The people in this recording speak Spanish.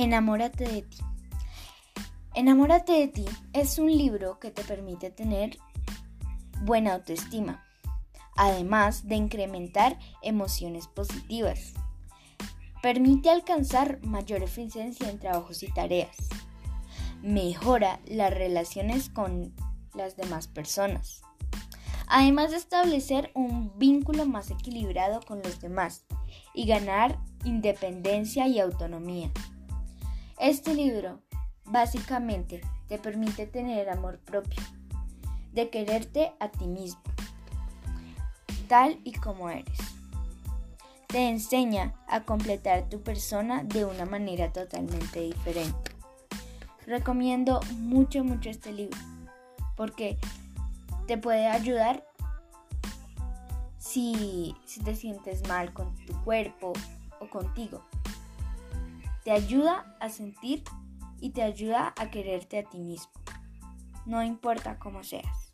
Enamórate de ti. Enamórate de ti es un libro que te permite tener buena autoestima, además de incrementar emociones positivas. Permite alcanzar mayor eficiencia en trabajos y tareas. Mejora las relaciones con las demás personas. Además de establecer un vínculo más equilibrado con los demás y ganar independencia y autonomía. Este libro básicamente te permite tener amor propio, de quererte a ti mismo, tal y como eres. Te enseña a completar tu persona de una manera totalmente diferente. Recomiendo mucho, mucho este libro porque te puede ayudar si, si te sientes mal con tu cuerpo o contigo te ayuda a sentir y te ayuda a quererte a ti mismo, no importa cómo seas.